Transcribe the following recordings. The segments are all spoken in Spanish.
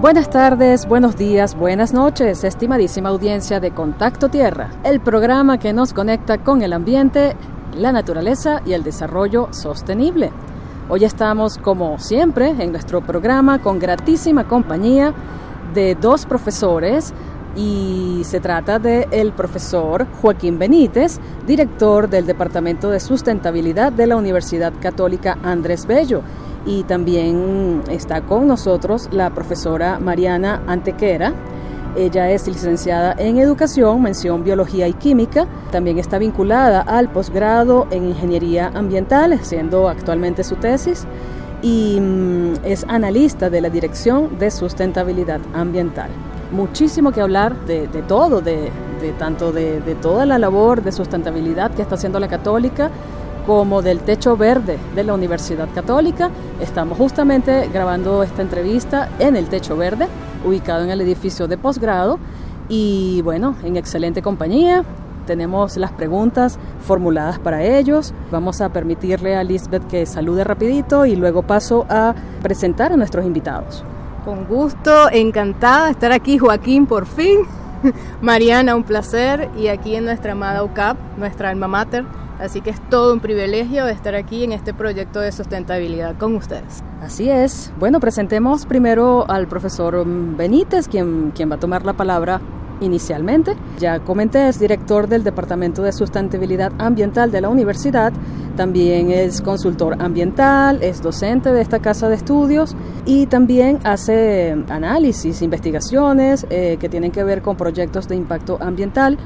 Buenas tardes, buenos días, buenas noches, estimadísima audiencia de Contacto Tierra, el programa que nos conecta con el ambiente, la naturaleza y el desarrollo sostenible. Hoy estamos, como siempre, en nuestro programa con gratísima compañía de dos profesores y se trata del el profesor Joaquín Benítez, director del Departamento de Sustentabilidad de la Universidad Católica Andrés Bello. Y también está con nosotros la profesora Mariana Antequera. Ella es licenciada en Educación, mención Biología y Química. También está vinculada al posgrado en Ingeniería Ambiental, siendo actualmente su tesis. Y mm, es analista de la Dirección de Sustentabilidad Ambiental muchísimo que hablar de, todo, de, tanto de, toda la labor de sustentabilidad que está haciendo la Católica, como del techo verde de la Universidad Católica. Estamos justamente grabando esta entrevista en el techo verde, ubicado en el edificio de posgrado, y bueno, en excelente compañía. Tenemos las preguntas formuladas para ellos. Vamos a permitirle a Lisbeth que salude rapidito y luego paso a presentar a nuestros invitados. Con gusto, encantada de estar aquí, Joaquín, por fin. Mariana, un placer. Y aquí en nuestra amada UCAP, nuestra alma mater. Así que es todo un privilegio estar aquí en este proyecto de sustentabilidad con ustedes. Así es. Bueno, presentemos primero al profesor Benítez, quien, quien va a tomar la palabra inicialmente. Ya comenté, es director del Departamento de Sustentabilidad Ambiental de la universidad, también es consultor ambiental, es docente de esta casa de estudios y también hace análisis, investigaciones eh, que tienen que ver con proyectos de impacto ambiental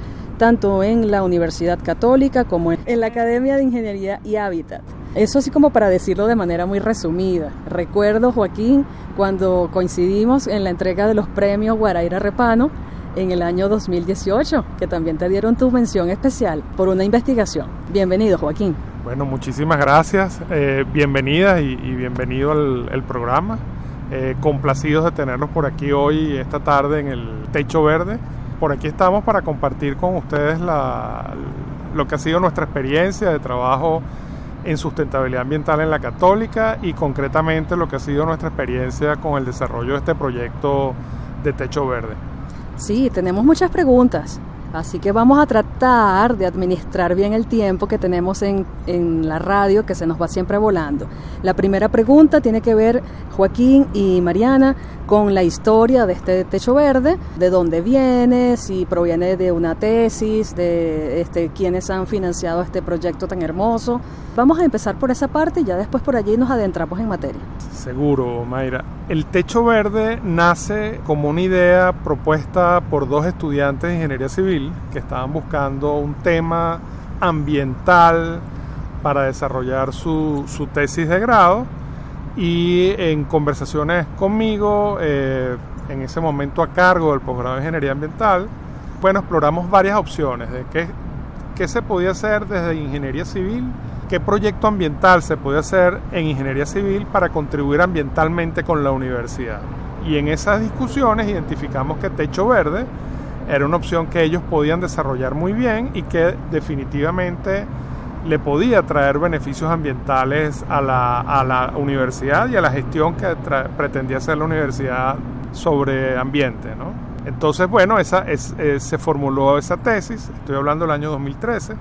tanto en la Universidad Católica como en la Academia de Ingeniería y Hábitat. Eso así como para decirlo de manera muy resumida. Recuerdo, Joaquín, cuando coincidimos en la entrega de los premios Guaraira Repano, en el año 2018, que también te dieron tu mención especial por una investigación. Bienvenido, Joaquín. Bueno, muchísimas gracias. Eh, y, bienvenido al programa. Eh, complacidos de tenerlos por aquí hoy, esta tarde, en el Techo Verde. Por aquí estamos para compartir con ustedes lo que ha sido nuestra experiencia de trabajo en sustentabilidad ambiental en la católica y concretamente lo que ha sido nuestra experiencia con el desarrollo de este proyecto de Techo Verde. Sí, tenemos muchas preguntas. Así que vamos a tratar de administrar bien el tiempo que tenemos en, en, la radio, que se nos va siempre volando. La primera pregunta tiene que ver, Joaquín y Mariana, con la historia de este techo verde, de dónde viene, si proviene de una tesis, de este, quiénes han financiado este proyecto tan hermoso. Vamos a empezar por esa parte y ya después por allí nos adentramos en materia. Seguro, Mayra. El techo verde nace como una idea propuesta por dos estudiantes de ingeniería civil que estaban buscando un tema ambiental para desarrollar su, su tesis de grado y en conversaciones conmigo, eh, en ese momento a cargo del posgrado de Ingeniería Ambiental, bueno, exploramos varias opciones de qué, qué se podía hacer desde Ingeniería Civil, qué proyecto ambiental se podía hacer en Ingeniería Civil para contribuir ambientalmente con la universidad. Y en esas discusiones identificamos que Techo Verde era una opción que ellos podían desarrollar muy bien y que definitivamente le podía traer beneficios ambientales a la, a la universidad y a la gestión que pretendía hacer la universidad sobre ambiente. ¿no? Entonces, bueno, esa, es, eh, se formuló esa tesis, estoy hablando del año 2013.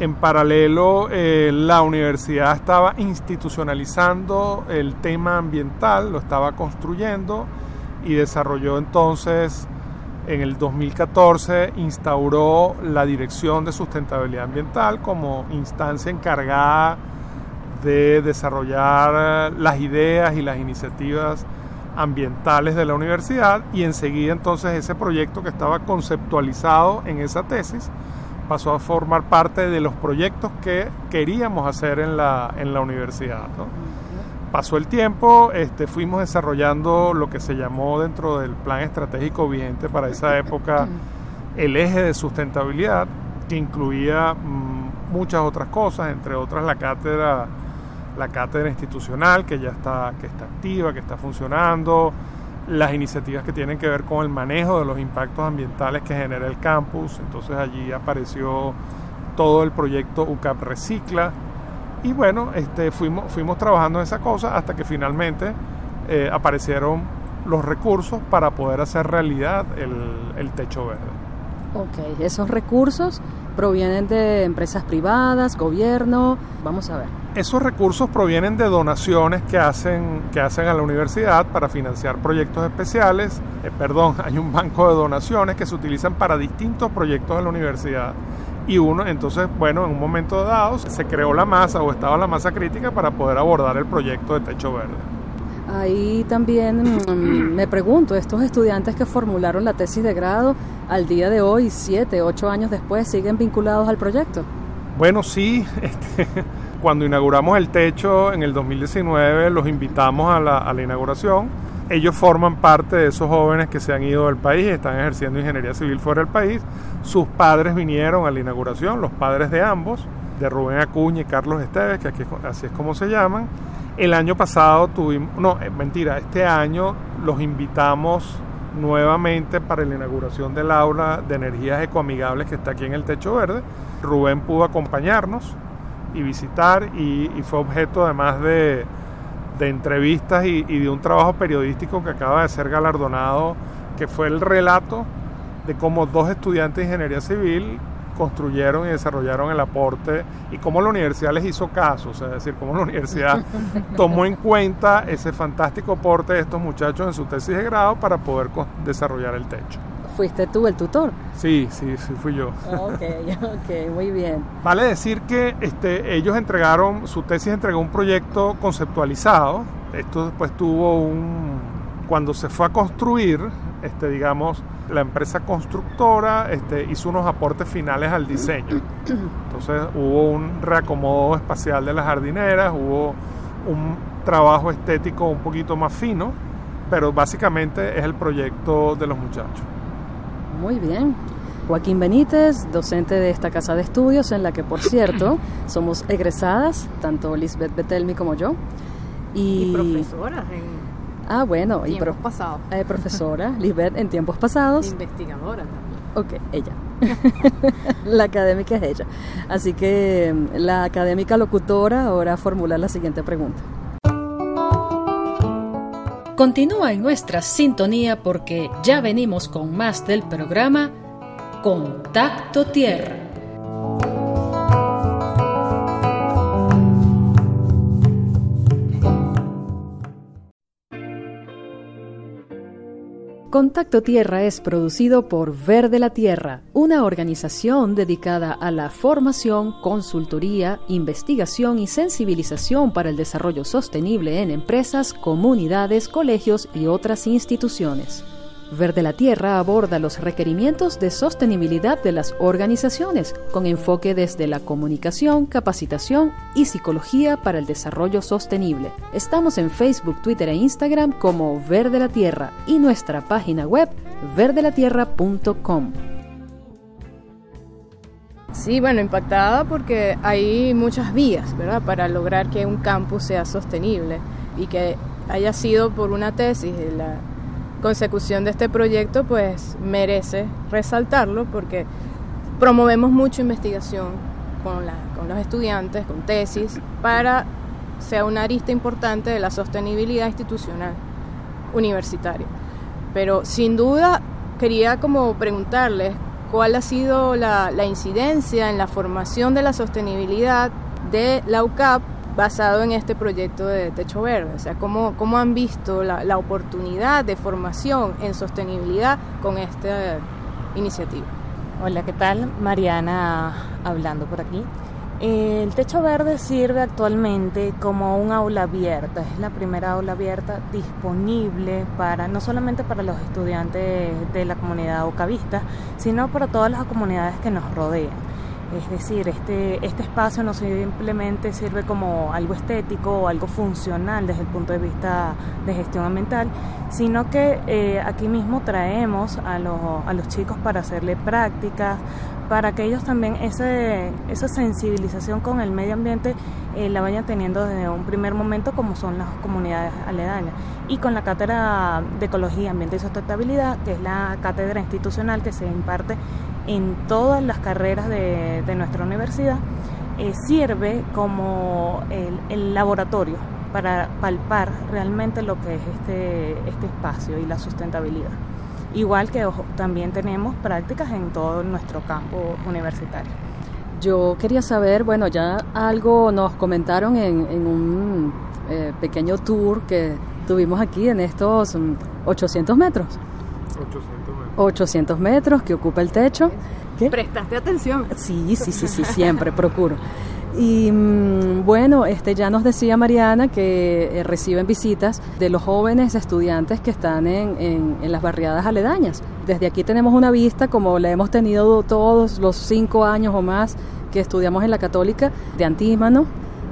En paralelo, eh, la universidad estaba institucionalizando el tema ambiental, lo estaba construyendo y desarrolló entonces en el 2014 instauró la Dirección de Sustentabilidad Ambiental como instancia encargada de desarrollar las ideas y las iniciativas ambientales de la universidad y enseguida entonces ese proyecto que estaba conceptualizado en esa tesis pasó a formar parte de los proyectos que queríamos hacer en la, en la universidad pasó el tiempo, este, fuimos desarrollando lo que se llamó dentro del plan estratégico vigente para esa época el eje de sustentabilidad, que incluía mm, muchas otras cosas, entre otras la cátedra, la cátedra institucional que ya está, que está activa, que está funcionando, las iniciativas que tienen que ver con el manejo de los impactos ambientales que genera el campus. Entonces allí apareció todo el proyecto UCAP Recicla, y bueno, este, fuimos, fuimos trabajando en esa cosa hasta que finalmente eh, aparecieron los recursos para poder hacer realidad el, el techo verde. Ok, esos recursos provienen de empresas privadas, gobierno, vamos a ver. Esos recursos provienen de donaciones que hacen, que hacen a la universidad para financiar proyectos especiales. Eh, perdón, hay un banco de donaciones que se utilizan para distintos proyectos de la universidad. Y uno, entonces, bueno, en un momento dado se creó la masa o estaba la masa crítica para poder abordar el proyecto de Techo Verde. Ahí también mm, me pregunto, estos estudiantes que formularon la tesis de grado al día de hoy, siete, ocho años después, siguen vinculados al proyecto. Bueno, sí, este, cuando inauguramos el techo en el 2019 los invitamos a la, a la inauguración. Ellos forman parte de esos jóvenes que se han ido del país están ejerciendo ingeniería civil fuera del país. Sus padres vinieron a la inauguración, los padres de ambos, de Rubén Acuña y Carlos Esteves, que así es como se llaman. El año pasado tuvimos, no, mentira, este año los invitamos nuevamente para la inauguración del aula de energías ecoamigables que está aquí en el Techo Verde. Rubén pudo acompañarnos y visitar y fue objeto además de, de entrevistas y, y, de un trabajo periodístico que acaba de ser galardonado, que fue el relato de cómo dos estudiantes de ingeniería civil construyeron y desarrollaron el aporte y cómo la universidad les hizo caso, o sea, es decir, cómo la universidad tomó en cuenta ese fantástico aporte de estos muchachos en su tesis de grado para poder desarrollar el techo. ¿Fuiste tú el tutor? Sí, sí, sí, fui yo. Ok, ok, muy bien. Vale decir que este, ellos entregaron, su tesis entregó un proyecto conceptualizado. Esto después tuvo un. Cuando se fue a construir, este, digamos, la empresa constructora este, hizo unos aportes finales al diseño. Entonces hubo un reacomodo espacial de las jardineras, hubo un trabajo estético un poquito más fino, pero básicamente es el proyecto de los muchachos. Muy bien. Joaquín Benítez, docente de esta casa de estudios, en la que, por cierto, somos egresadas, tanto Lisbeth Betelmi como yo. Y, y profesoras en Ah, bueno, tiempos y pro, pasados. Eh, profesora Lisbeth en tiempos pasados. Investigadora también. Ok, ella. la académica es ella. Así que la académica locutora ahora formula la siguiente pregunta. Continúa en nuestra sintonía porque ya venimos con más del programa Contacto Tierra. Contacto Tierra es producido por Verde la Tierra, una organización dedicada a la formación, consultoría, investigación y sensibilización para el desarrollo sostenible en empresas, comunidades, colegios y otras instituciones. Verde la Tierra aborda los requerimientos de sostenibilidad de las organizaciones, con enfoque desde la comunicación, capacitación y psicología para el desarrollo sostenible. Estamos en Facebook, Twitter e Instagram como Verde la Tierra y nuestra página web verdelatierra.com. Sí, bueno, impactada porque hay muchas vías, ¿verdad?, para lograr que un campus sea sostenible y que haya sido por una tesis de la consecución de este proyecto pues merece resaltarlo porque promovemos mucho investigación con, los estudiantes, con tesis, para sea una arista importante de la sostenibilidad institucional universitaria. Pero sin duda quería como preguntarles cuál ha sido la, la incidencia en la formación de la sostenibilidad de la UCAP basado en este proyecto de Techo Verde. O sea, cómo, cómo han visto la, la oportunidad de formación en sostenibilidad con esta iniciativa. Hola, ¿qué tal? Mariana hablando por aquí. El Techo Verde sirve actualmente como un aula abierta, es la primera aula abierta disponible para no solamente para los estudiantes de la comunidad ocavista, sino para todas las comunidades que nos rodean. Es decir, este, este espacio no simplemente sirve como algo estético o algo funcional desde el punto de vista de gestión ambiental, sino que eh, aquí mismo traemos a a los chicos para hacerle prácticas, para que ellos también ese, esa sensibilización con el medio ambiente eh, la vayan teniendo desde un primer momento como son las comunidades aledañas. Y con la cátedra de Ecología, Ambiente y Sustentabilidad, que es la cátedra institucional que se imparte en todas las carreras de, nuestra universidad, eh, sirve como el, el, laboratorio para palpar realmente lo que es este, este espacio y la sustentabilidad. Igual que también tenemos prácticas en todo nuestro campo universitario. Yo quería saber, bueno, ya algo nos comentaron en, un eh, pequeño tour que tuvimos aquí en estos 800 metros. 800 metros. 800 metros que ocupa el techo. ¿Qué? ¿Prestaste atención? Sí, sí, sí, sí, siempre procuro. Y mm, bueno, este ya nos decía Mariana que eh, reciben visitas de los jóvenes estudiantes que están en, las barriadas aledañas. Desde aquí tenemos una vista, como la hemos tenido todos los cinco años o más que estudiamos en la Católica, de Antímano.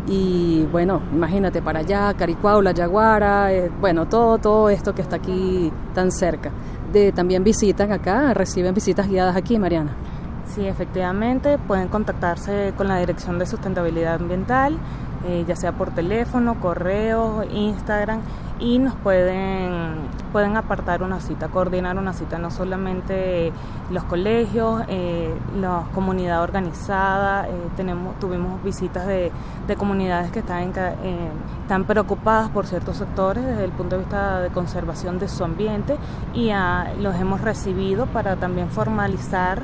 Y bueno, imagínate para allá, Caricuao, La Yaguara, eh, bueno, todo, todo esto que está aquí tan cerca. De, también visitan acá, reciben visitas guiadas aquí, Mariana. Sí, efectivamente, pueden contactarse con la Dirección de Sustentabilidad Ambiental, eh, ya sea por teléfono, correo, Instagram, y nos pueden, pueden apartar una cita, coordinar una cita, no solamente los colegios, eh, la comunidad organizada, eh, tenemos, tuvimos visitas de, de comunidades que están, están preocupadas por ciertos sectores desde el punto de vista de conservación de su ambiente y los hemos recibido para también formalizar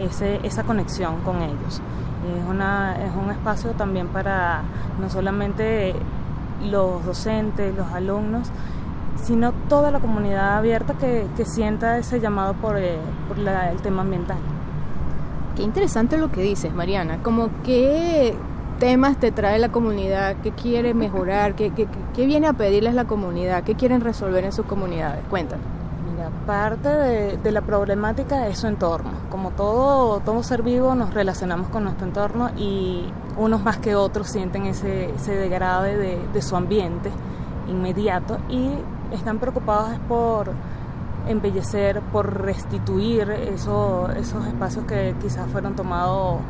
ese, esa conexión con ellos. Es, una, es un espacio también para no solamente los docentes, los alumnos, sino toda la comunidad abierta que, que sienta ese llamado por, eh, por el tema ambiental. Qué interesante lo que dices, Mariana. Como qué temas te trae la comunidad, qué quiere mejorar, qué, qué, qué viene a pedirles la comunidad, qué quieren resolver en sus comunidades. Cuéntanos parte de, la problemática es su entorno. Como todo, todo ser vivo nos relacionamos con nuestro entorno y unos más que otros sienten ese, ese degrade de, su ambiente inmediato y están preocupados por embellecer, por restituir esos espacios que quizás fueron tomados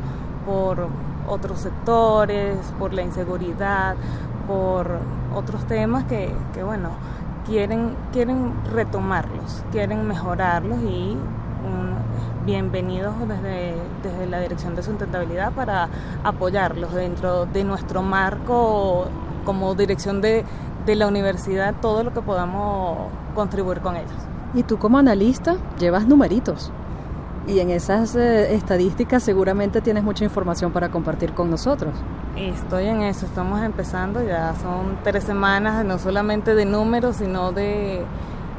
por otros sectores, por la inseguridad, por otros temas que, que bueno, quieren, quieren retomarlos, quieren mejorarlos y bienvenidos desde, desde la Dirección de Sustentabilidad para apoyarlos dentro de nuestro marco como dirección de, de la universidad, todo lo que podamos contribuir con ellos. Y tú como analista llevas numeritos. Y en esas eh, estadísticas seguramente tienes mucha información para compartir con nosotros. Estoy en eso, estamos empezando, ya son tres semanas, no solamente de números, sino de,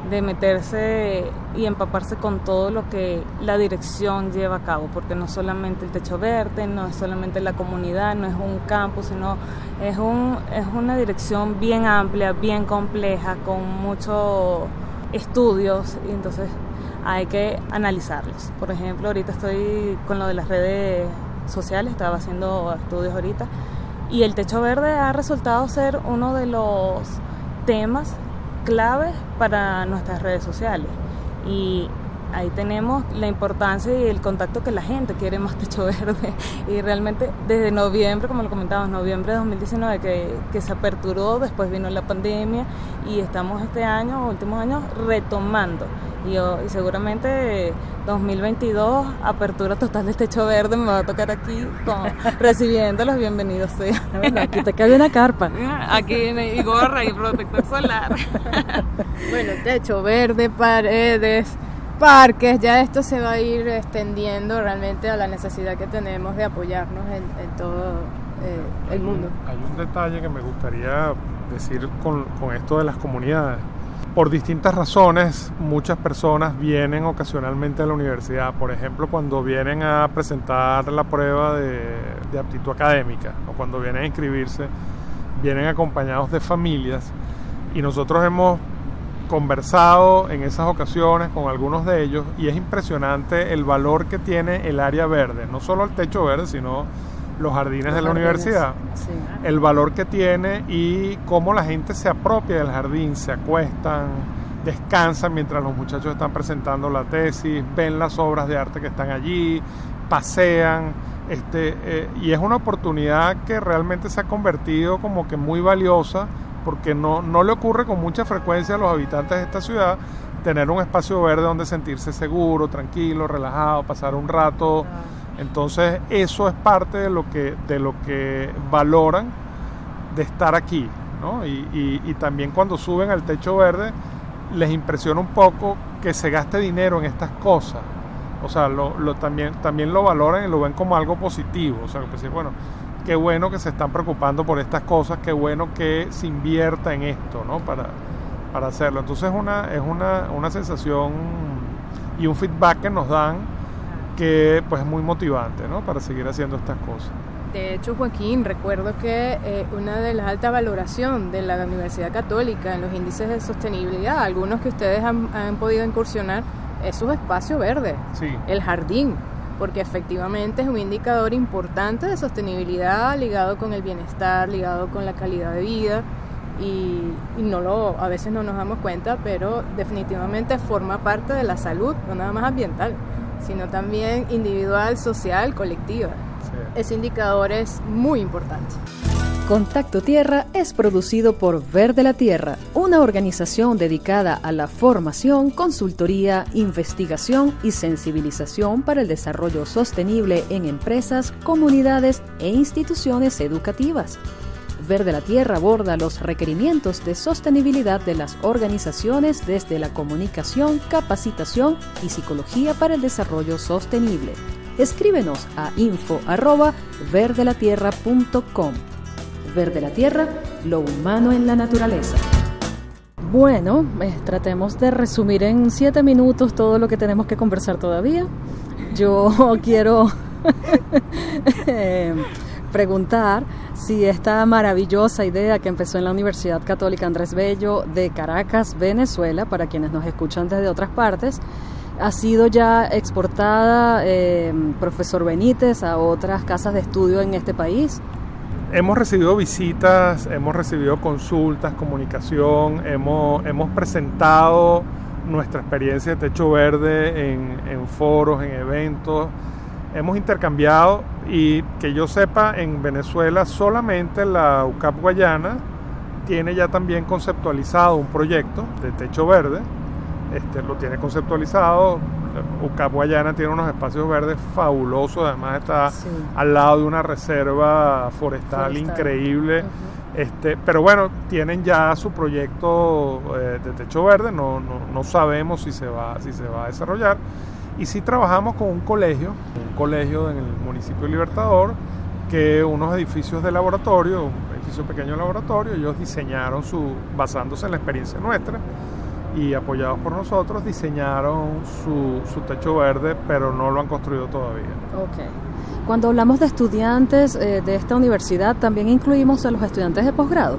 de meterse y empaparse con todo lo que la dirección lleva a cabo, porque no solamente el techo verde, no es solamente la comunidad, no es un campus, sino es, un, es una dirección bien amplia, bien compleja, con muchos estudios, y entonces hay que analizarlos. Por ejemplo, ahorita estoy con lo de las redes sociales, estaba haciendo estudios ahorita, y el techo verde ha resultado ser uno de los temas claves para nuestras redes sociales. Y ahí tenemos la importancia y el contacto que la gente quiere más techo verde. Y realmente desde noviembre, como lo comentábamos, noviembre de 2019 que, que se aperturó, después vino la pandemia y estamos este año, últimos años, retomando. Y, y seguramente 2022, apertura total del techo verde, me va a tocar aquí con, recibiendo los bienvenidos aquí te cabe una carpa. Aquí y gorra y protector solar. bueno, techo verde, paredes parques, ya esto se va a ir extendiendo realmente a la necesidad que tenemos de apoyarnos en, todo eh, el mundo. Hay un detalle que me gustaría decir con, con esto de las comunidades. Por distintas razones, muchas personas vienen ocasionalmente a la universidad. Por ejemplo, cuando vienen a presentar la prueba de, aptitud académica o cuando vienen a inscribirse, vienen acompañados de familias. Y nosotros hemos conversado en esas ocasiones con algunos de ellos y es impresionante el valor que tiene el área verde, no solo el techo verde, sino los jardines de la universidad, el valor que tiene y cómo la gente se apropia del jardín, se acuestan, descansan mientras los muchachos están presentando la tesis, ven las obras de arte que están allí, pasean, este, eh, y es una oportunidad que realmente se ha convertido como que muy valiosa porque no, no le ocurre con mucha frecuencia a los habitantes de esta ciudad tener un espacio verde donde sentirse seguro, tranquilo, relajado, pasar un rato. Entonces eso es parte de lo que, de lo que valoran de estar aquí, ¿no? Y, y- y también cuando suben al techo verde les impresiona un poco que se gaste dinero en estas cosas. O sea, lo, también, también lo valoran y lo ven como algo positivo. O sea, pues, bueno, qué bueno que se están preocupando por estas cosas, qué bueno que se invierta en esto, ¿no? Para, para hacerlo. Entonces es una, es una, una sensación y un feedback que nos dan que pues es muy motivante, ¿no? Para seguir haciendo estas cosas. De hecho, Joaquín, recuerdo que eh, una de las altas valoración de la Universidad Católica en los índices de sostenibilidad, algunos que ustedes han, han podido incursionar, es su espacio verde, Sí. el jardín, porque efectivamente es un indicador importante de sostenibilidad ligado con el bienestar, ligado con la calidad de vida. Y, y no lo, a veces no nos damos cuenta, pero definitivamente forma parte de la salud, no nada más ambiental, sino también individual, social, colectiva. sí. Ese indicador es muy importante. Contacto Tierra es producido por Verde la Tierra, una organización dedicada a la formación, consultoría, investigación y sensibilización para el desarrollo sostenible en empresas, comunidades e instituciones educativas. Verde la Tierra aborda los requerimientos de sostenibilidad de las organizaciones desde la comunicación, capacitación y psicología para el desarrollo sostenible. Escríbenos a info@verdelatierra.com. Verde la Tierra, lo humano en la naturaleza. Bueno, eh, tratemos de resumir en siete minutos todo lo que tenemos que conversar todavía. Yo quiero eh, preguntar si esta maravillosa idea que empezó en la Universidad Católica Andrés Bello de Caracas, Venezuela, para quienes nos escuchan desde otras partes, ha sido ya exportada, eh, profesor Benítez, a otras casas de estudio en este país. Hemos recibido visitas, hemos recibido consultas, comunicación, hemos, hemos presentado nuestra experiencia de Techo Verde en, en foros, en eventos, hemos intercambiado y que yo sepa, en Venezuela solamente la UCAP Guayana tiene ya también conceptualizado un proyecto de Techo Verde, este, lo tiene conceptualizado, UCAP Guayana tiene unos espacios verdes fabulosos, además está Sí. al lado de una reserva forestal, Forestal. increíble. Este, pero bueno, tienen ya su proyecto eh, de techo verde, no, no, no sabemos si se, va, si se va a desarrollar. Y sí trabajamos con un colegio, un colegio en el municipio de Libertador, que unos edificios de laboratorio, un edificio pequeño de laboratorio, ellos diseñaron su, basándose en la experiencia nuestra y apoyados por nosotros, diseñaron su, su techo verde, pero no lo han construido todavía. Ok. Cuando hablamos de estudiantes eh, de esta universidad, también incluimos a los estudiantes de posgrado,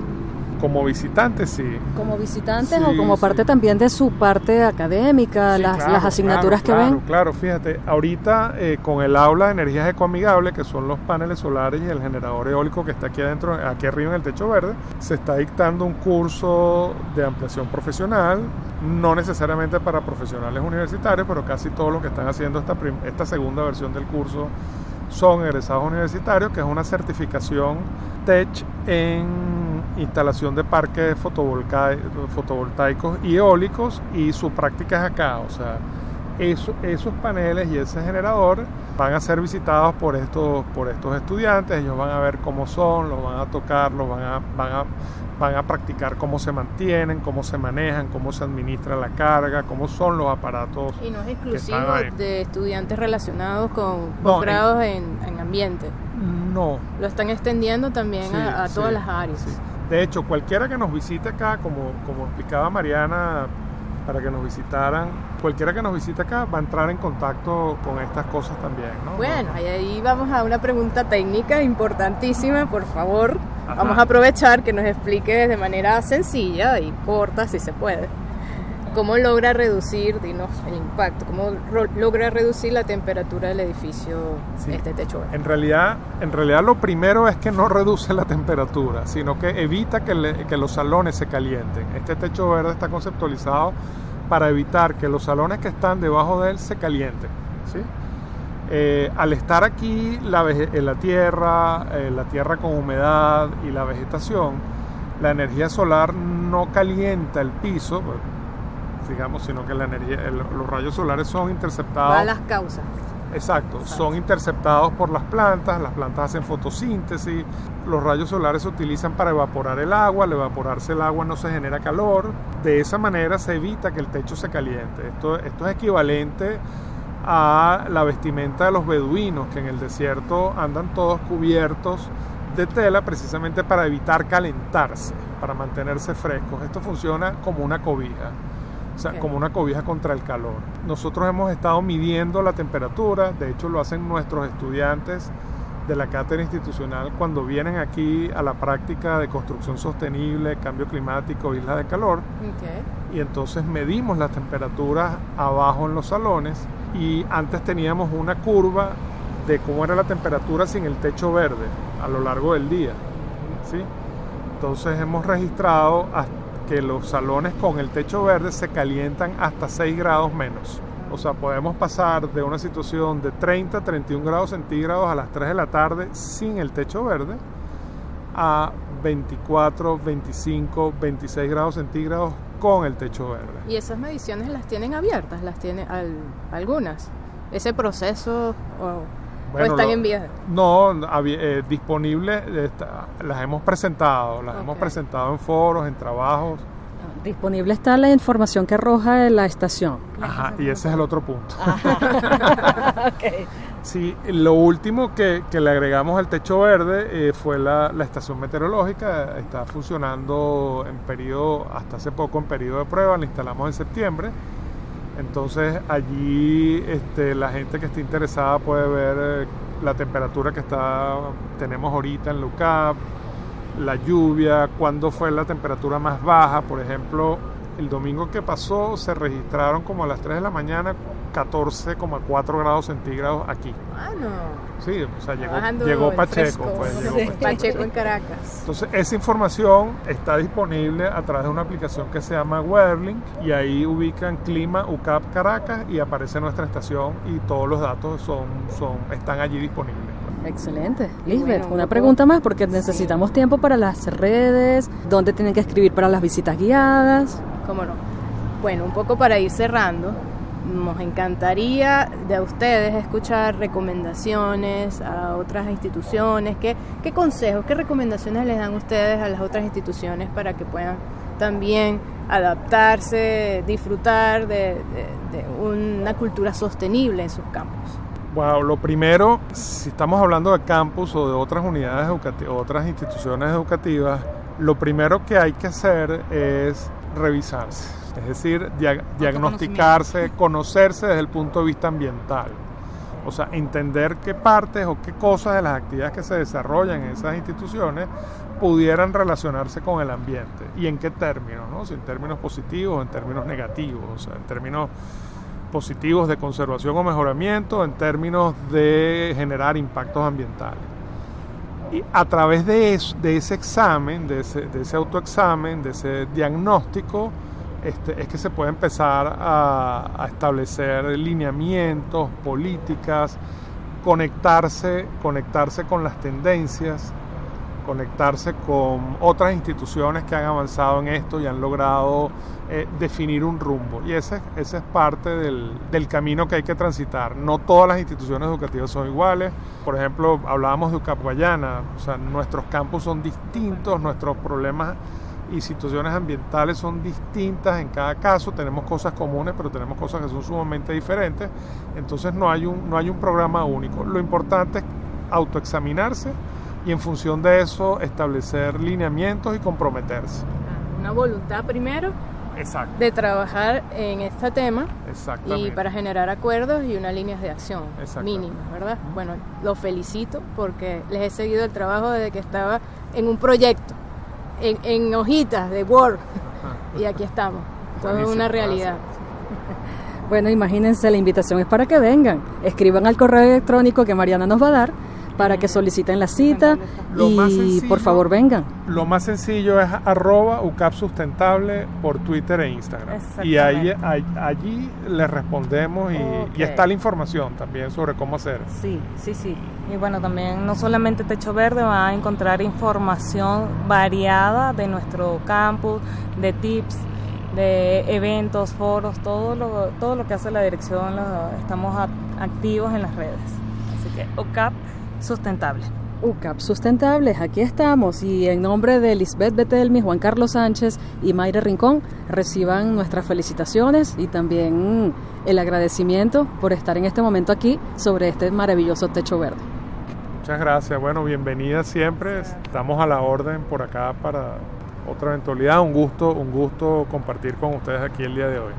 Como visitantes, sí. como visitantes Sí, o como sí. parte también de su parte académica, Sí, las, claro, las asignaturas claro, que claro, ven. Claro, fíjate, ahorita eh, con el aula de energías ecoamigables, que son los paneles solares y el generador eólico que está aquí adentro, aquí arriba en el techo verde, se está dictando un curso de ampliación profesional, no necesariamente para profesionales universitarios, pero casi todos los que están haciendo esta, esta segunda versión del curso son egresados universitarios, que es una certificación TECH en instalación de parques fotovoltaicos y eólicos y su práctica es acá, o sea, eso- esos paneles y ese generador van a ser visitados por estos, por estos estudiantes, ellos van a ver cómo son, los van a tocar, los van a, van a, van a practicar cómo se mantienen, cómo se manejan, cómo se administra la carga, cómo son los aparatos. Y no es exclusivo de estudiantes relacionados con No, posgrados en, en ambiente. No, Lo están extendiendo también Sí, a, a sí, todas las áreas. sí. De hecho, cualquiera que nos visite acá, como, como explicaba Mariana para que nos visitaran, cualquiera que nos visite acá va a entrar en contacto con estas cosas también, ¿no? Bueno, y ahí vamos a una pregunta técnica importantísima, por favor. Ajá. Vamos a aprovechar que nos expliques de manera sencilla y corta, si se puede, cómo logra reducir, dinos, el impacto, cómo logra reducir la temperatura del edificio, Sí. este techo verde. En realidad, en realidad lo primero es que no reduce la temperatura, sino que evita que, le- que los salones se calienten. Este techo verde está conceptualizado para evitar que los salones que están debajo de él se calienten. ¿sí? Eh, al estar aquí la, en la tierra, eh, la tierra con humedad y la vegetación, la energía solar no calienta el piso, digamos, sino que la energía, el- los rayos solares son interceptados a las causas. Exacto, son interceptados por las plantas, las plantas hacen fotosíntesis, los rayos solares se utilizan para evaporar el agua, al evaporarse el agua no se genera calor, de esa manera se evita que el techo se caliente. Esto, esto es equivalente a la vestimenta de los beduinos, que en el desierto andan todos cubiertos de tela precisamente para evitar calentarse, para mantenerse frescos. Esto funciona como una cobija, o sea, como una cobija contra el calor. Nosotros hemos estado midiendo la temperatura, de hecho lo hacen nuestros estudiantes de la cátedra institucional cuando vienen aquí a la práctica de construcción sostenible, cambio climático, isla de calor. Y entonces medimos las temperaturas abajo en los salones y antes teníamos una curva de cómo era la temperatura sin el techo verde a lo largo del día. ¿sí? Entonces hemos registrado que los salones con el techo verde se calientan hasta 6 grados menos. O sea, podemos pasar de una situación de 30, 31 grados centígrados a las 3 de la tarde sin el techo verde a 24, 25, 26 grados centígrados con el techo verde. ¿Y esas mediciones las tienen abiertas? ¿Las tiene algunas? ¿Ese proceso o, están en vías? No, eh, disponibles, las hemos presentado, las hemos presentado en foros, en trabajos. Disponible está la información que arroja en la estación. Ajá, y ese es el otro punto. okay. Sí, lo último que, le agregamos al techo verde eh, fue la, estación meteorológica. Está funcionando en periodo, hasta hace poco en periodo de prueba, la instalamos en septiembre. Entonces allí este, la gente que esté interesada puede ver eh, la temperatura que está, tenemos ahorita en LUCAP, la lluvia, cuándo fue la temperatura más baja. Por ejemplo, el domingo que pasó se registraron como a las 3 de la mañana 14,4 grados centígrados aquí. Ah, no. Sí, o sea, llegó, Pacheco. Pues, llegó Pacheco. en Caracas. Entonces, esa información está disponible a través de una aplicación que se llama Weatherlink y ahí ubican clima UCAP Caracas y aparece nuestra estación y todos los datos son, son, están allí disponibles. Excelente. Lisbeth, una pregunta más porque necesitamos tiempo para las redes, dónde tienen que escribir para las visitas guiadas. ¿Cómo no? Bueno, un poco para ir cerrando, nos encantaría de ustedes escuchar recomendaciones a otras instituciones. ¿Qué, ¿Qué consejos, qué recomendaciones les dan ustedes a las otras instituciones para que puedan también adaptarse, disfrutar de una cultura sostenible en sus campos? Wow, lo primero, si estamos hablando de campus o de otras unidades educativas, otras instituciones educativas, lo primero que hay que hacer es revisarse, es decir, diagnosticarse, conocerse desde el punto de vista ambiental. O sea, entender qué partes o qué cosas de las actividades que se desarrollan en esas instituciones pudieran relacionarse con el ambiente y en qué términos, ¿no? Si en términos positivos o en términos negativos, o sea, en términos positivos de conservación o mejoramiento en términos de generar impactos ambientales. Y a través de, de ese examen, de ese, de ese, autoexamen, de ese diagnóstico, este, es que se puede empezar a, a establecer lineamientos, políticas, conectarse, conectarse con las tendencias, conectarse con otras instituciones que han avanzado en esto y han logrado eh, definir un rumbo. Y ese, ese es parte del, del, camino que hay que transitar. No todas las instituciones educativas son iguales. Por ejemplo, hablábamos de UCAP Guayana. O sea, nuestros campos son distintos, nuestros problemas y situaciones ambientales son distintas en cada caso. Tenemos cosas comunes, pero tenemos cosas que son sumamente diferentes. Entonces no hay un, no hay un programa único. Lo importante es autoexaminarse y en función de eso establecer lineamientos y comprometerse. Una voluntad primero Exacto. de trabajar en este tema y para generar acuerdos y unas líneas de acción mínimas, ¿verdad? Bueno, lo felicito porque les he seguido el trabajo desde que estaba en un proyecto, en, hojitas de Word, y aquí estamos, todo es una realidad. Bueno, imagínense, la invitación es para que vengan, escriban al correo electrónico que Mariana nos va a dar para que soliciten la cita y por favor vengan. Lo más sencillo es arroba UCAP Sustentable por Twitter e Instagram. Y ahí, allí les respondemos y, está la información también sobre cómo hacer. Sí, sí, sí. Y bueno, también no solamente Techo Verde, va a encontrar información variada de nuestro campus, de tips de eventos, foros, todo lo, todo lo que hace la dirección lo estamos activos en las redes. Así que OCAP sustentable. UCAP Sustentables, aquí estamos y en nombre de Lisbeth Betelmi, Juan Carlos Sánchez y Mayra Rincón reciban nuestras felicitaciones y también el agradecimiento por estar en este momento aquí sobre este maravilloso techo verde. Muchas gracias, bueno, bienvenida siempre, estamos a la orden por acá para otra eventualidad, un gusto, un gusto compartir con ustedes aquí el día de hoy.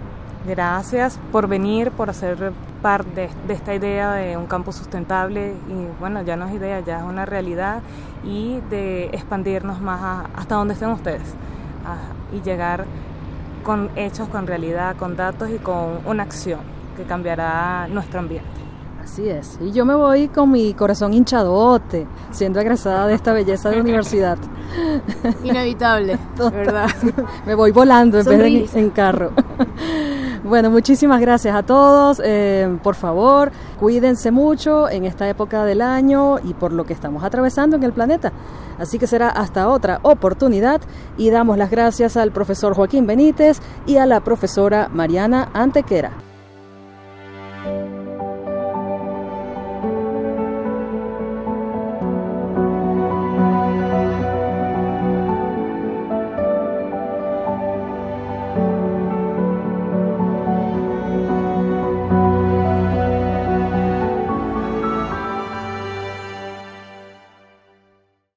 Gracias por venir, por hacer parte de, esta idea de un campo sustentable y bueno, ya no es idea, ya es una realidad y de expandirnos más hasta donde estén ustedes y llegar con hechos, con realidad, con datos y con una acción que cambiará nuestro ambiente. Así es. Y yo me voy con mi corazón hinchadote, siendo egresada de esta belleza de universidad. Inevitable, ¿verdad? Me voy volando en vez de en carro. Bueno, muchísimas gracias a todos. Eh, por favor, cuídense mucho en esta época del año y por lo que estamos atravesando en el planeta. Así que será hasta otra oportunidad y damos las gracias al profesor Joaquín Benítez y a la profesora Mariana Antequera.